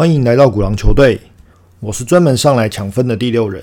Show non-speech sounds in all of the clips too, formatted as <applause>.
欢迎来到古狼球队，我是专门上来抢分的第六人。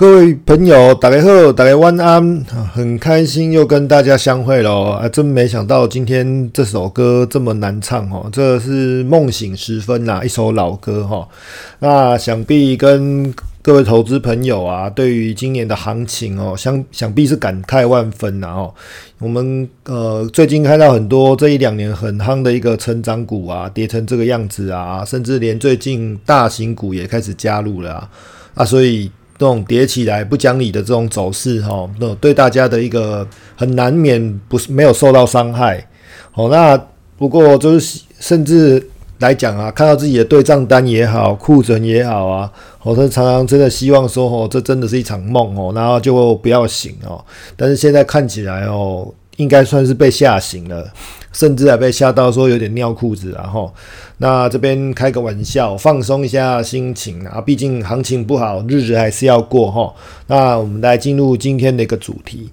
各位朋友，大家好，大家晚安，很开心又跟大家相会了啊！真没想到今天这首歌这么难唱哦，这是梦醒时分呐，一首老歌哈。那想必跟各位投资朋友啊，对于今年的行情哦，想想必是感慨万分呐哦。我们呃最近看到很多这一两年很夯的一个成长股啊，跌成这个样子啊，甚至连最近大型股也开始加入了啊啊，所以。这种叠起来不讲理的这种走势，哈，那对大家的一个很难免不是没有受到伤害，好，那不过就是甚至来讲啊，看到自己的对账单也好，库存也好啊，我是常常真的希望说，哦，这真的是一场梦哦，然后就不要醒哦，但是现在看起来哦。应该算是被吓醒了，甚至还被吓到说有点尿裤子，然后那这边开个玩笑，放松一下心情啊，毕竟行情不好，日子还是要过哈。那我们来进入今天的一个主题，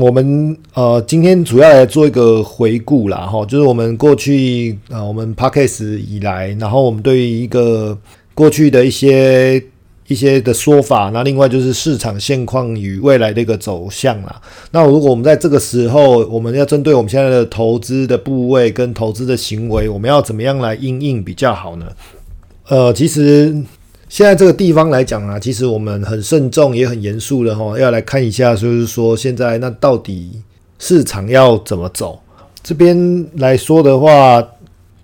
我们呃今天主要来做一个回顾啦哈，就是我们过去啊，我们 p a d k a s 以来，然后我们对于一个过去的一些。一些的说法，那另外就是市场现况与未来的一个走向啦。那如果我们在这个时候，我们要针对我们现在的投资的部位跟投资的行为，我们要怎么样来应应比较好呢？呃，其实现在这个地方来讲啊，其实我们很慎重也很严肃的哈，要来看一下，就是说现在那到底市场要怎么走？这边来说的话。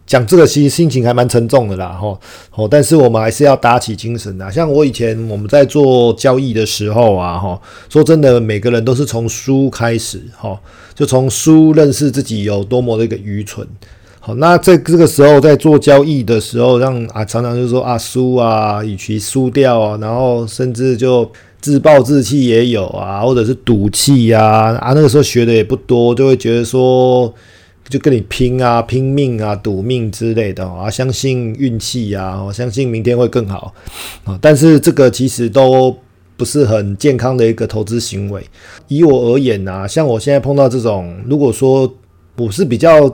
讲这个心心情还蛮沉重的啦，吼，哦，但是我们还是要打起精神的。像我以前我们在做交易的时候啊，哈，说真的，每个人都是从输开始，哈，就从输认识自己有多么的一个愚蠢。好，那在这个时候在做交易的时候，让啊常常就说啊输啊，与其输掉啊，然后甚至就自暴自弃也有啊，或者是赌气呀，啊那个时候学的也不多，就会觉得说。就跟你拼啊，拼命啊，赌命之类的啊，相信运气啊，我相信明天会更好啊。但是这个其实都不是很健康的一个投资行为。以我而言啊，像我现在碰到这种，如果说我是比较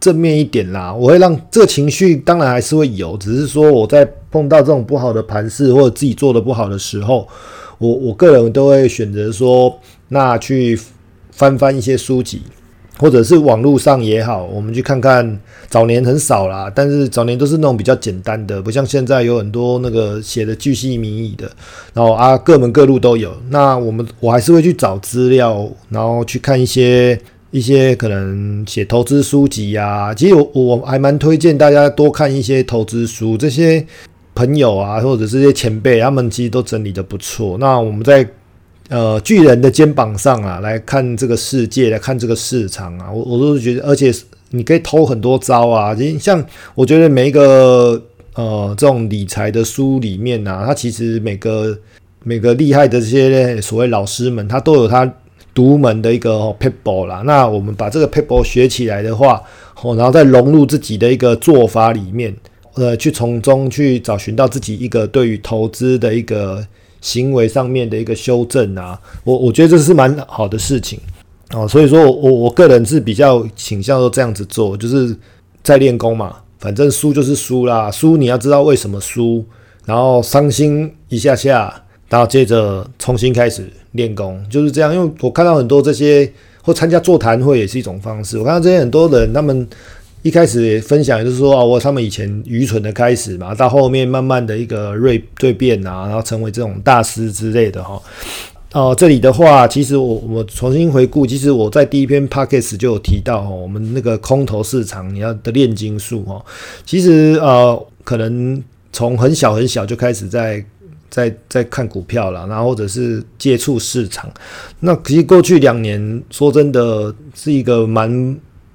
正面一点啦，我会让这个情绪当然还是会有，只是说我在碰到这种不好的盘势或者自己做的不好的时候，我我个人都会选择说，那去翻翻一些书籍。或者是网络上也好，我们去看看早年很少啦，但是早年都是那种比较简单的，不像现在有很多那个写的巨细靡遗的，然后啊各门各路都有。那我们我还是会去找资料，然后去看一些一些可能写投资书籍呀。其实我我还蛮推荐大家多看一些投资书，这些朋友啊或者这些前辈，他们其实都整理的不错。那我们在。呃，巨人的肩膀上啊，来看这个世界，来看这个市场啊，我我都是觉得，而且你可以偷很多招啊。像我觉得每一个呃这种理财的书里面啊，它其实每个每个厉害的这些所谓老师们，他都有他独门的一个 paper 啦。那我们把这个 paper 学起来的话，哦，然后再融入自己的一个做法里面，呃，去从中去找寻到自己一个对于投资的一个。行为上面的一个修正啊，我我觉得这是蛮好的事情哦，所以说我我个人是比较倾向都这样子做，就是在练功嘛，反正输就是输啦，输你要知道为什么输，然后伤心一下下，然后接着重新开始练功，就是这样。因为我看到很多这些或参加座谈会也是一种方式，我看到这些很多人他们一开始分享就是说啊，我他们以前愚蠢的开始嘛，到后面慢慢的一个锐蜕变啊，然后成为这种大师之类的哈。哦，这里的话，其实我我重新回顾，其实我在第一篇 p o c k e t 就有提到哦，我们那个空头市场你要的炼金术哦，其实呃，可能从很小很小就开始在在在看股票了，然后或者是接触市场。那其实过去两年，说真的是一个蛮。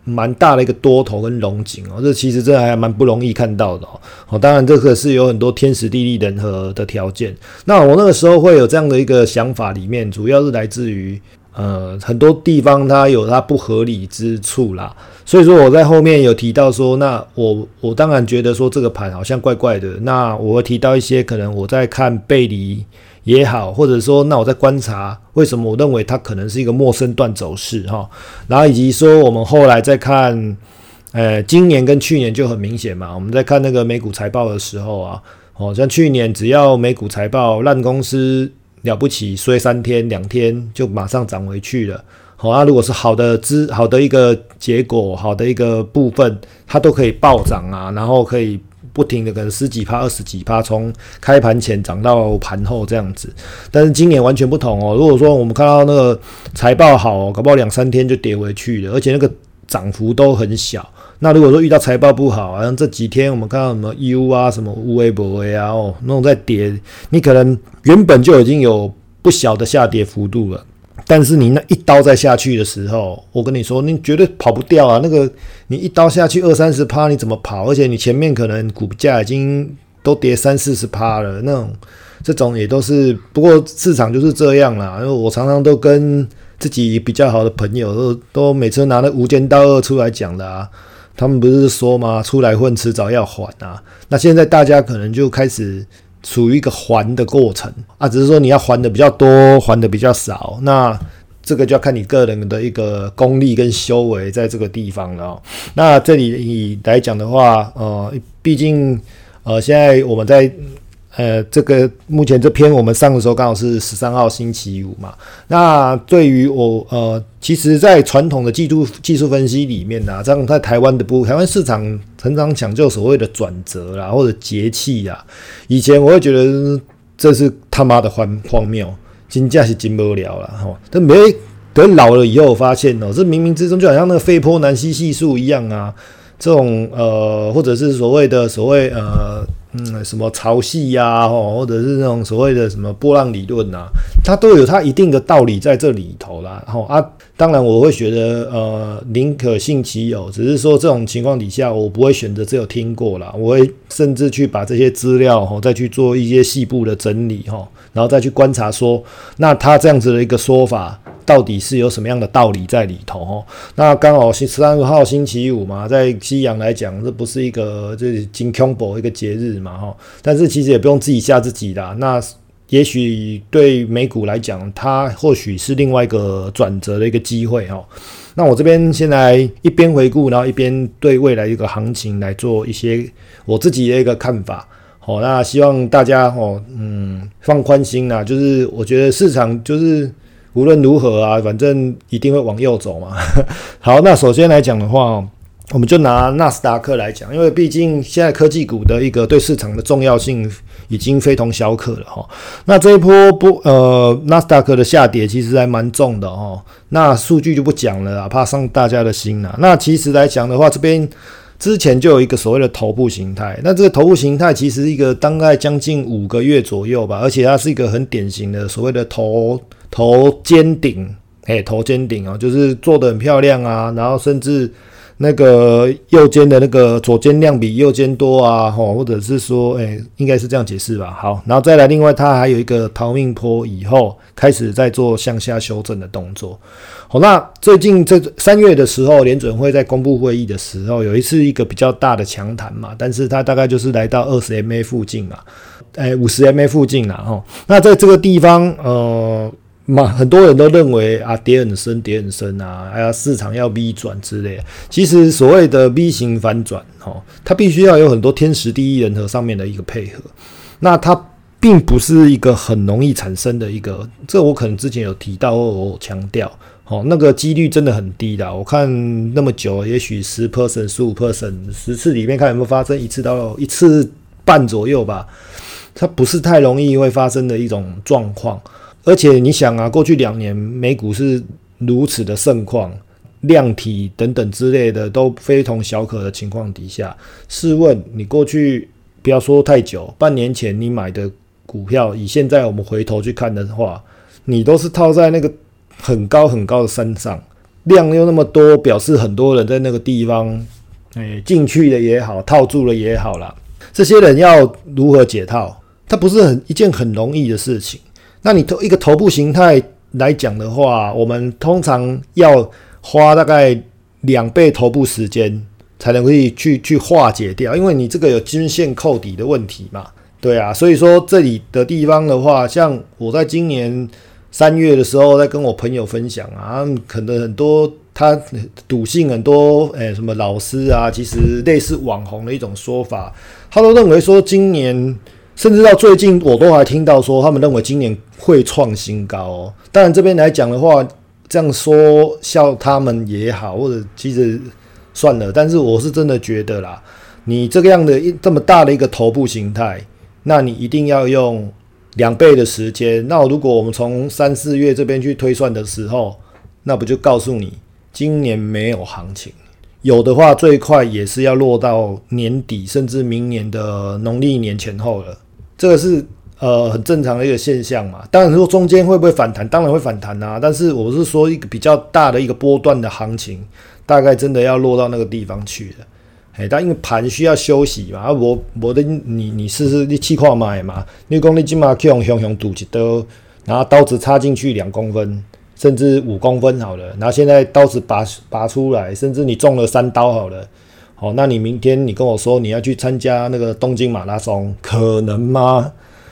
蛮大的一个多头跟龙井哦，这其实这还蛮不容易看到的哦。当然这个是有很多天时地利人和的条件。那我那个时候会有这样的一个想法，里面主要是来自于呃很多地方它有它不合理之处啦。所以说我在后面有提到说，那我我当然觉得说这个盘好像怪怪的。那我会提到一些可能我在看背离。也好，或者说，那我在观察为什么我认为它可能是一个陌生段走势哈，然后以及说我们后来再看，呃，今年跟去年就很明显嘛，我们在看那个美股财报的时候啊，哦，像去年只要美股财报烂公司了不起，衰三天两天就马上涨回去了，好啊，如果是好的资好的一个结果，好的一个部分，它都可以暴涨啊，然后可以。不停的可能十几趴、二十几趴，从开盘前涨到盘后这样子。但是今年完全不同哦。如果说我们看到那个财报好，搞不好两三天就跌回去了，而且那个涨幅都很小。那如果说遇到财报不好，好像这几天我们看到什么 U 啊、什么乌微博啊，哦，那种在跌，你可能原本就已经有不小的下跌幅度了。但是你那一刀再下去的时候，我跟你说，你绝对跑不掉啊！那个你一刀下去二三十趴，你怎么跑？而且你前面可能股价已经都跌三四十趴了，那种这种也都是。不过市场就是这样啦，因为我常常都跟自己比较好的朋友都都每次拿那无间道二出来讲的啊，他们不是说吗？出来混，迟早要还啊。那现在大家可能就开始。处于一个还的过程啊，只是说你要还的比较多，还的比较少，那这个就要看你个人的一个功力跟修为在这个地方了。那这里来讲的话，呃，毕竟呃，现在我们在。呃，这个目前这篇我们上的时候刚好是十三号星期五嘛。那对于我呃，其实，在传统的技术技术分析里面呢，这样在台湾的不，台湾市场常常讲究所谓的转折啦，或者节气呀。以前我会觉得这是他妈的荒荒谬，金价是金不了了哈。但没等老了以后发现哦，这冥冥之中就好像那个费波南西系数一样啊。这种呃，或者是所谓的所谓呃。嗯，什么潮汐呀，吼，或者是那种所谓的什么波浪理论呐，它都有它一定的道理在这里头啦。然后啊，当然我会觉得，呃，宁可信其有，只是说这种情况底下，我不会选择只有听过啦，我会甚至去把这些资料吼，再去做一些细部的整理哈，然后再去观察说，那他这样子的一个说法。到底是有什么样的道理在里头？哦，那刚好是十三号星期五嘛，在西洋来讲，这不是一个就是金 c o m 一个节日嘛，哈。但是其实也不用自己吓自己啦。那也许对美股来讲，它或许是另外一个转折的一个机会，哈。那我这边先来一边回顾，然后一边对未来一个行情来做一些我自己的一个看法。好，那希望大家哦，嗯，放宽心啦。就是我觉得市场就是。无论如何啊，反正一定会往右走嘛。<laughs> 好，那首先来讲的话，我们就拿纳斯达克来讲，因为毕竟现在科技股的一个对市场的重要性已经非同小可了哈。那这一波不呃纳斯达克的下跌其实还蛮重的哦。那数据就不讲了啊，怕伤大家的心啊。那其实来讲的话，这边之前就有一个所谓的头部形态，那这个头部形态其实一个大概将近五个月左右吧，而且它是一个很典型的所谓的头。头尖顶，哎，头尖顶啊，就是做的很漂亮啊，然后甚至那个右肩的那个左肩量比右肩多啊，吼，或者是说，哎，应该是这样解释吧。好，然后再来，另外它还有一个逃命坡，以后开始在做向下修正的动作。好，那最近这三月的时候，联准会在公布会议的时候，有一次一个比较大的强弹嘛，但是它大概就是来到二十 MA 附近嘛，哎，五十 MA 附近啦，吼，那在这个地方，呃。嘛，很多人都认为啊，跌很深，跌很深啊，还要市场要 V 转之类。其实所谓的 V 型反转，哦，它必须要有很多天时地利人和上面的一个配合。那它并不是一个很容易产生的一个，这我可能之前有提到或我强调，哦，那个几率真的很低的。我看那么久，也许十 percent、十五 percent，十次里面看有没有发生一次到一次半左右吧，它不是太容易会发生的一种状况。而且你想啊，过去两年美股是如此的盛况，量体等等之类的都非同小可的情况底下，试问你过去不要说太久，半年前你买的。股票以现在我们回头去看的话，你都是套在那个很高很高的山上，量又那么多，表示很多人在那个地方，哎，进去了也好，套住了也好啦。这些人要如何解套？它不是很一件很容易的事情。那你头一个头部形态来讲的话，我们通常要花大概两倍头部时间才能可以去去化解掉，因为你这个有均线扣底的问题嘛。对啊，所以说这里的地方的话，像我在今年三月的时候，在跟我朋友分享啊，可能很多他赌性很多，诶，什么老师啊，其实类似网红的一种说法，他都认为说今年，甚至到最近，我都还听到说他们认为今年会创新高。当然这边来讲的话，这样说笑他们也好，或者其实算了，但是我是真的觉得啦，你这个样的一这么大的一个头部形态。那你一定要用两倍的时间。那如果我们从三四月这边去推算的时候，那不就告诉你今年没有行情？有的话，最快也是要落到年底，甚至明年的农历年前后了。这个是呃很正常的一个现象嘛。当然说中间会不会反弹，当然会反弹啊。但是我是说一个比较大的一个波段的行情，大概真的要落到那个地方去了。哎，但因为盘需要休息嘛，啊，我我的你你试试你气矿买嘛，你讲你今嘛去用熊熊堵一刀，然后刀子插进去两公分，甚至五公分好了，然后现在刀子拔拔出来，甚至你中了三刀好了，好，那你明天你跟我说你要去参加那个东京马拉松，可能吗？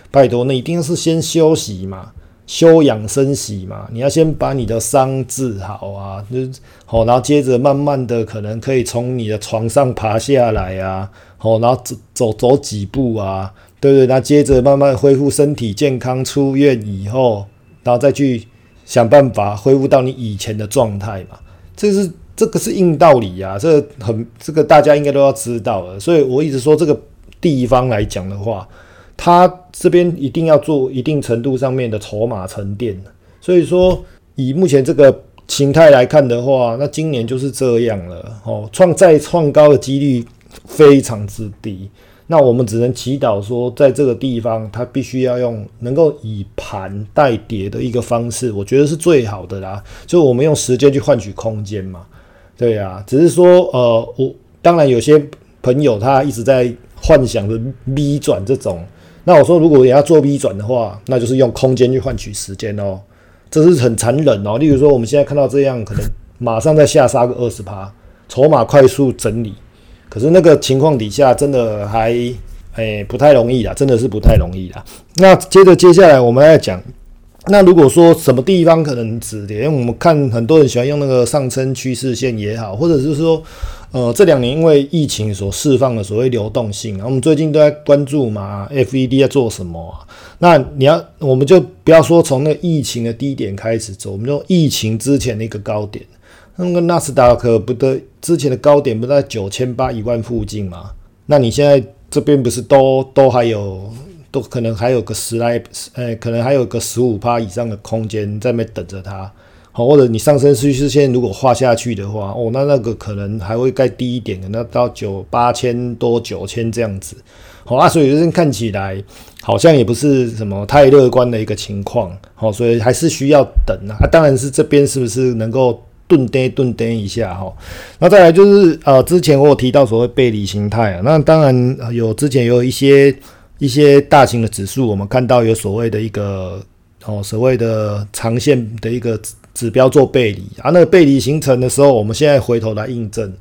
拜托，那一定是先休息嘛。休养生息嘛，你要先把你的伤治好啊，就好，然后接着慢慢的可能可以从你的床上爬下来啊，好，然后走走走几步啊，对不对？那接着慢慢恢复身体健康，出院以后，然后再去想办法恢复到你以前的状态嘛，这是这个是硬道理呀，这很这个大家应该都要知道的，所以我一直说这个地方来讲的话。它这边一定要做一定程度上面的筹码沉淀，所以说以目前这个形态来看的话，那今年就是这样了哦，创再创高的几率非常之低。那我们只能祈祷说，在这个地方，它必须要用能够以盘带跌的一个方式，我觉得是最好的啦。就我们用时间去换取空间嘛，对呀。只是说，呃，我当然有些朋友他一直在幻想着 V 转这种。那我说，如果也要做 V 转的话，那就是用空间去换取时间哦，这是很残忍哦。例如说，我们现在看到这样，可能马上再下杀个二十趴，筹码快速整理，可是那个情况底下，真的还诶不太容易啦，真的是不太容易啦。那接着接下来我们来讲，那如果说什么地方可能止跌，因为我们看很多人喜欢用那个上升趋势线也好，或者是说。呃，这两年因为疫情所释放的所谓流动性啊，我们最近都在关注嘛，FED 在做什么？那你要，我们就不要说从那个疫情的低点开始走，我们就疫情之前的一个高点，那个纳斯达克不得之前的高点不在九千八一万附近嘛？那你现在这边不是都都还有，可能还有个十来，呃，可能还有个十五趴以上的空间在那等着它。好，或者你上升趋势线如果画下去的话，哦，那那个可能还会再低一点，的，那到九八千多九千这样子。好啊，所以这边看起来好像也不是什么太乐观的一个情况。好，所以还是需要等啊。啊，当然是这边是不是能够顿跌顿跌一下哈？那再来就是呃，之前我有提到所谓背离形态啊，那当然有之前有一些一些大型的指数，我们看到有所谓的一个哦，所谓的长线的一个。指标做背离啊，那个背离形成的时候，我们现在回头来印证，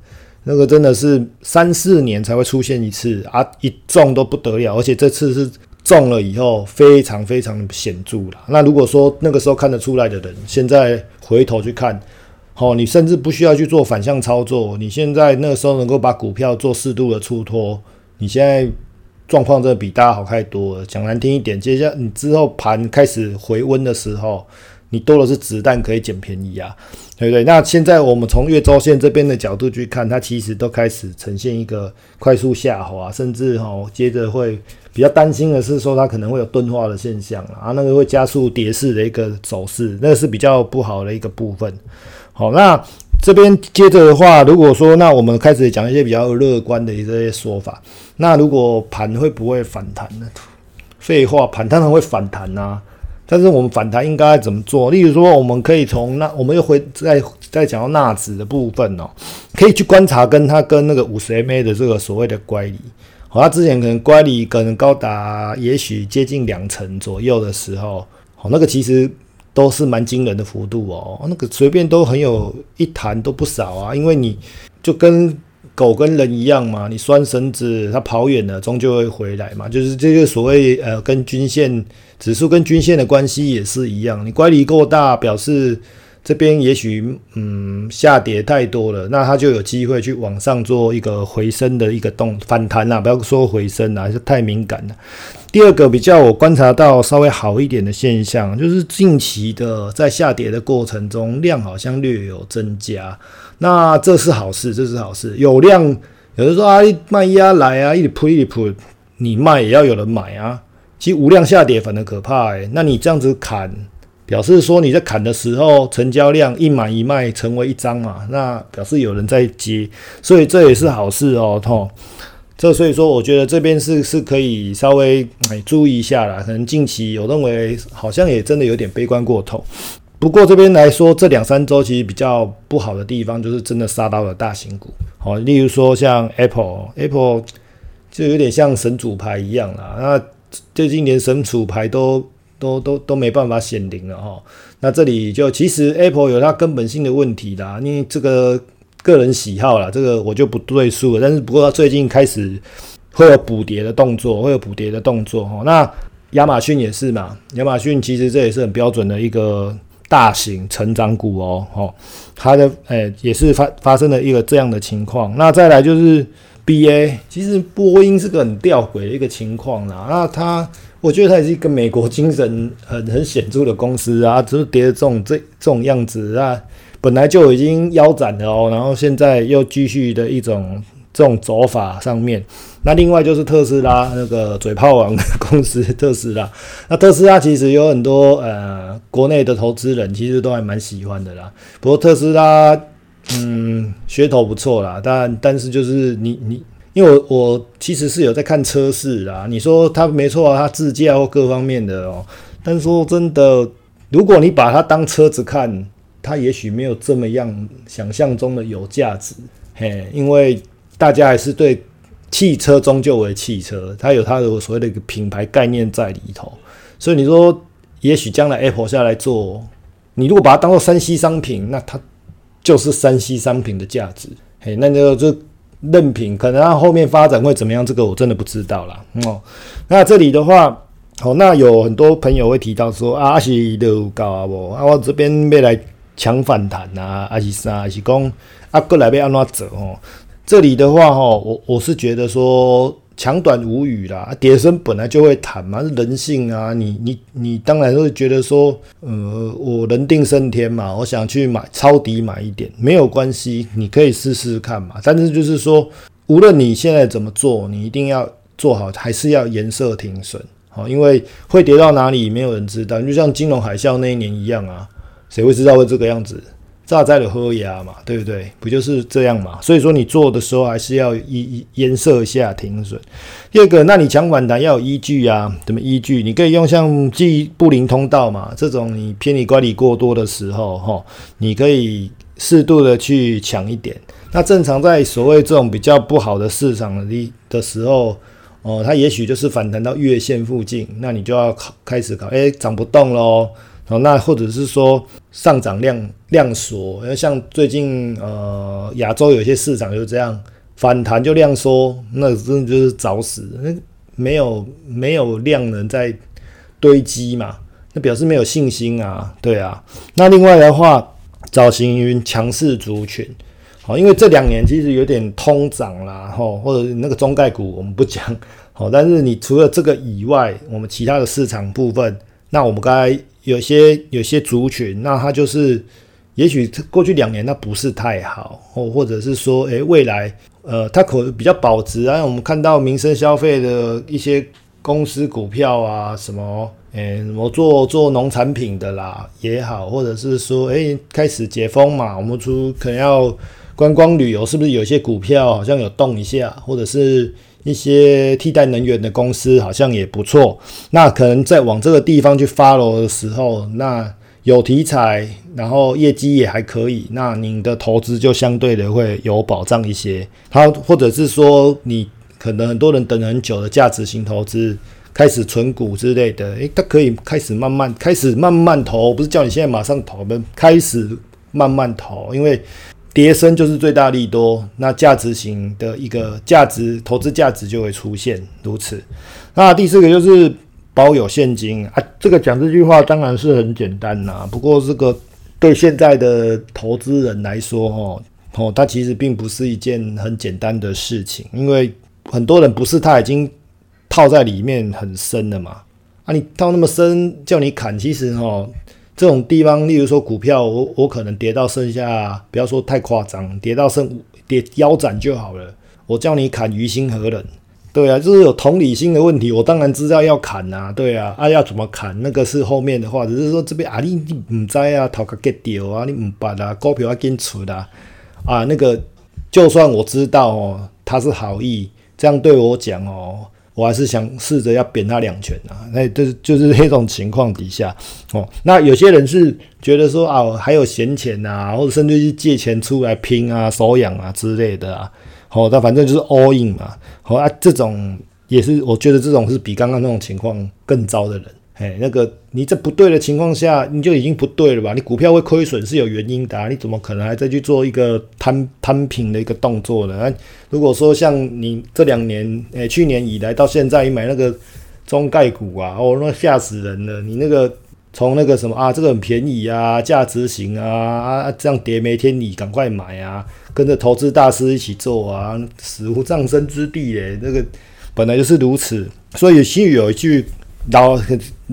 那个真的是三四年才会出现一次啊，一中都不得了，而且这次是中了以后非常非常显著了。那如果说那个时候看得出来的人，现在回头去看，好，你甚至不需要去做反向操作，你现在那个时候能够把股票做适度的出脱，你现在状况真的比大家好太多了。讲难听一点，接下你之后盘开始回温的时候，你多的是子弹可以捡便宜啊，对不对？那现在我们从月周线这边的角度去看，它其实都开始呈现一个快速下滑，甚至哈接着会比较担心的是说它可能会有钝化的现象啊，那个会加速跌势的一个走势，那个是比较不好的一个部分。好，那。这边接着的话，如果说那我们开始讲一些比较乐观的一些说法，那如果盘会不会反弹呢？废话，盘当然会反弹呐。但是我们反弹应该怎么做？例如说，我们可以从那我们又会再再讲到纳指的部分哦，可以去观察跟它跟那个五十 MA 的这个所谓的乖离。好，它之前可能乖离可能高达也许接近两成左右的时候，好，那个其实。都是蛮惊人的幅度哦，那个随便都很有一弹都不少啊，因为你就跟狗跟人一样嘛，你拴绳子，它跑远了，终究会回来嘛，就是这个所谓呃跟均线指数跟均线的关系也是一样，你乖离够大，表示。这边也许嗯下跌太多了，那它就有机会去往上做一个回升的一个动反弹呐，不要说回升啊，是太敏感了。第二个比较我观察到稍微好一点的现象，就是近期的在下跌的过程中量好像略有增加，那这是好事，这是好事。有量，有人说啊卖压来啊，一直扑一直扑，你卖也要有人买啊。其实无量下跌反而可怕诶，那你这样子砍。表示说你在砍的时候，成交量一买一卖成为一张嘛，那表示有人在接，所以这也是好事哦，吼。这所以说，我觉得这边是是可以稍微哎注意一下啦。可能近期有认为好像也真的有点悲观过头。不过这边来说，这两三周其实比较不好的地方，就是真的杀到了大型股，好，例如说像 Apple，Apple 就有点像神主牌一样啦。那最近连神主牌都。都都都没办法显灵了哈，那这里就其实 Apple 有它根本性的问题啦，因为这个个人喜好啦，这个我就不赘述了。但是不过它最近开始会有补跌的动作，会有补跌的动作哈。那亚马逊也是嘛，亚马逊其实这也是很标准的一个大型成长股哦，哈，它的诶也是发发生了一个这样的情况。那再来就是 BA，其实波音是个很吊诡的一个情况啦，那它。我觉得它也是一个美国精神很很显著的公司啊，只是跌的这种这这种样子啊，本来就已经腰斩了哦，然后现在又继续的一种这种走法上面。那另外就是特斯拉那个嘴炮王的公司特斯拉，那特斯拉其实有很多呃国内的投资人其实都还蛮喜欢的啦。不过特斯拉嗯噱头不错啦，但但是就是你你。因为我我其实是有在看车市啊，你说它没错啊，它自驾或各方面的哦，但说真的，如果你把它当车子看，它也许没有这么样想象中的有价值，嘿，因为大家还是对汽车终究为汽车，它有它的所谓的一个品牌概念在里头，所以你说也许将来 Apple 下来做，你如果把它当做三 C 商品，那它就是三 C 商品的价值，嘿，那就就。任凭可能他后面发展会怎么样，这个我真的不知道啦。哦。那这里的话，哦，那有很多朋友会提到说啊，是都高啊不啊，我这边要来抢反弹啊，阿西啥，阿西讲啊过来要安怎走哦？这里的话，哈，我我是觉得说。长短无语啦，跌升本来就会弹嘛，是人性啊。你你你当然会觉得说，呃，我人定胜天嘛，我想去买抄底买一点，没有关系，你可以试试看嘛。但是就是说，无论你现在怎么做，你一定要做好，还是要颜色停损，好，因为会跌到哪里，没有人知道。就像金融海啸那一年一样啊，谁会知道会这个样子？炸在了喝牙嘛，对不对？不就是这样嘛？所以说你做的时候还是要一颜色下停损。第二个，那你抢反弹要有依据啊，怎么依据？你可以用像记布林通道嘛，这种你偏离管理过多的时候，哈，你可以适度的去抢一点。那正常在所谓这种比较不好的市场的的时候，哦，它也许就是反弹到月线附近，那你就要考开始考，哎，涨不动喽。哦，那或者是说上涨量量缩，因为像最近呃亚洲有些市场就这样反弹就量缩，那真的就是找死，那没有没有量能在堆积嘛，那表示没有信心啊，对啊。那另外的话，找行云强势族群，好，因为这两年其实有点通涨啦，吼，或者那个中概股我们不讲。好，但是你除了这个以外，我们其他的市场部分，那我们刚才有些有些族群，那他就是，也许过去两年那不是太好，或或者是说，诶，未来，呃，它可比较保值啊。我们看到民生消费的一些公司股票啊，什么，诶，什么做做农产品的啦也好，或者是说，诶，开始解封嘛，我们出可能要观光旅游，是不是有些股票好像有动一下，或者是？一些替代能源的公司好像也不错，那可能在往这个地方去发楼的时候，那有题材，然后业绩也还可以，那您的投资就相对的会有保障一些。好，或者是说你可能很多人等很久的价值型投资，开始存股之类的，诶，它可以开始慢慢开始慢慢投，不是叫你现在马上投，我们开始慢慢投，因为。跌升就是最大利多，那价值型的一个价值投资价值就会出现如此。那第四个就是保有现金啊，这个讲这句话当然是很简单呐，不过这个对现在的投资人来说，哦哦，它其实并不是一件很简单的事情，因为很多人不是他已经套在里面很深了嘛，啊，你套那么深叫你砍，其实哦。这种地方，例如说股票，我我可能跌到剩下，不要说太夸张，跌到剩跌腰斩就好了。我叫你砍，于心何忍？对啊，就是有同理心的问题。我当然知道要砍呐，对啊，啊要怎么砍？那个是后面的话，只是说这边啊，你你唔知啊，头壳 get 掉啊，你唔办啊，股票要跟出的啊，那个就算我知道哦，他是好意这样对我讲哦。我还是想试着要扁他两拳啊！那这就是 <laughs> 那种情况底下哦。那有些人是觉得说啊，还有闲钱呐，或者甚至是借钱出来拼啊、手痒啊之类的啊。好，那反正就是 all in 嘛。好啊，这种也是我觉得这种是比刚刚那种情况更糟的人。哎，那个你这不对的情况下，你就已经不对了吧？你股票会亏损是有原因的，你怎么可能还再去做一个摊摊平的一个动作呢？如果说像你这两年，哎，去年以来到现在，你买那个中概股啊，哦，那吓死人了！你那个从那个什么啊，这个很便宜啊，价值型啊，啊，这样跌没天理，赶快买啊，跟着投资大师一起做啊，死无葬身之地嘞！那个本来就是如此，所以新语有一句。老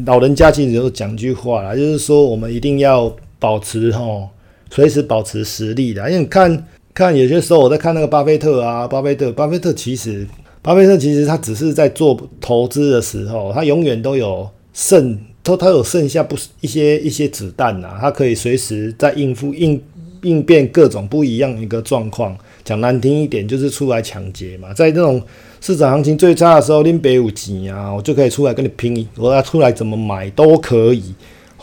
老人家其实有讲句话啦，就是说我们一定要保持吼，随时保持实力的。因为看看有些时候我在看那个巴菲特啊，巴菲特，巴菲特其实，巴菲特其实他只是在做投资的时候，他永远都有剩，他他有剩下不一些一些子弹呐，他可以随时在应付应应变各种不一样一个状况。讲难听一点，就是出来抢劫嘛，在这种。市场行情最差的时候，拎北五级啊，我就可以出来跟你拼。我要出来怎么买都可以，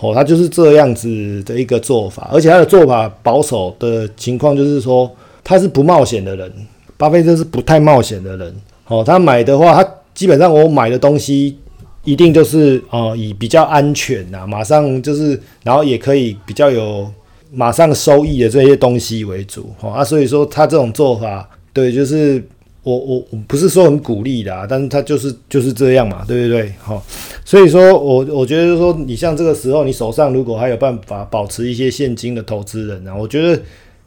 哦，他就是这样子的一个做法，而且他的做法保守的情况就是说，他是不冒险的人。巴菲特是不太冒险的人，哦，他买的话，他基本上我买的东西一定就是哦，以比较安全呐，马上就是，然后也可以比较有马上收益的这些东西为主，哦啊，所以说他这种做法，对，就是。我我我不是说很鼓励的，啊但是他就是就是这样嘛，对不对？好，所以说我我觉得说，你像这个时候，你手上如果还有办法保持一些现金的投资人啊，我觉得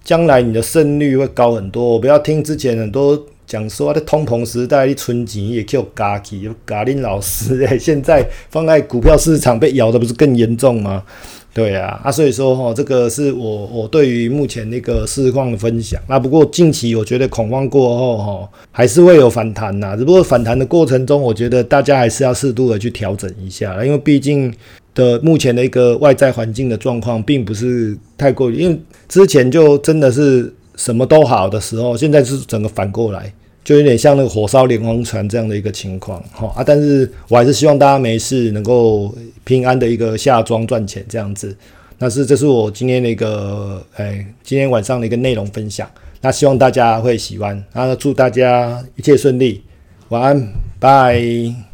将来你的胜率会高很多。我不要听之前很多讲说在通膨时代你存钱也 Q 嘎起，有嘎林老师哎，<laughs> 现在放在股票市场被咬的不是更严重吗？对啊，啊，所以说哈，这个是我我对于目前那个市况的分享。那不过近期我觉得恐慌过后哈，还是会有反弹呐。只不过反弹的过程中，我觉得大家还是要适度的去调整一下，因为毕竟的目前的一个外在环境的状况，并不是太过于，因为之前就真的是什么都好的时候，现在是整个反过来。就有点像那个火烧连环船这样的一个情况，哈啊！但是我还是希望大家没事，能够平安的一个下庄赚钱这样子。那是这是我今天的一个，哎，今天晚上的一个内容分享。那希望大家会喜欢，那祝大家一切顺利，晚安，拜。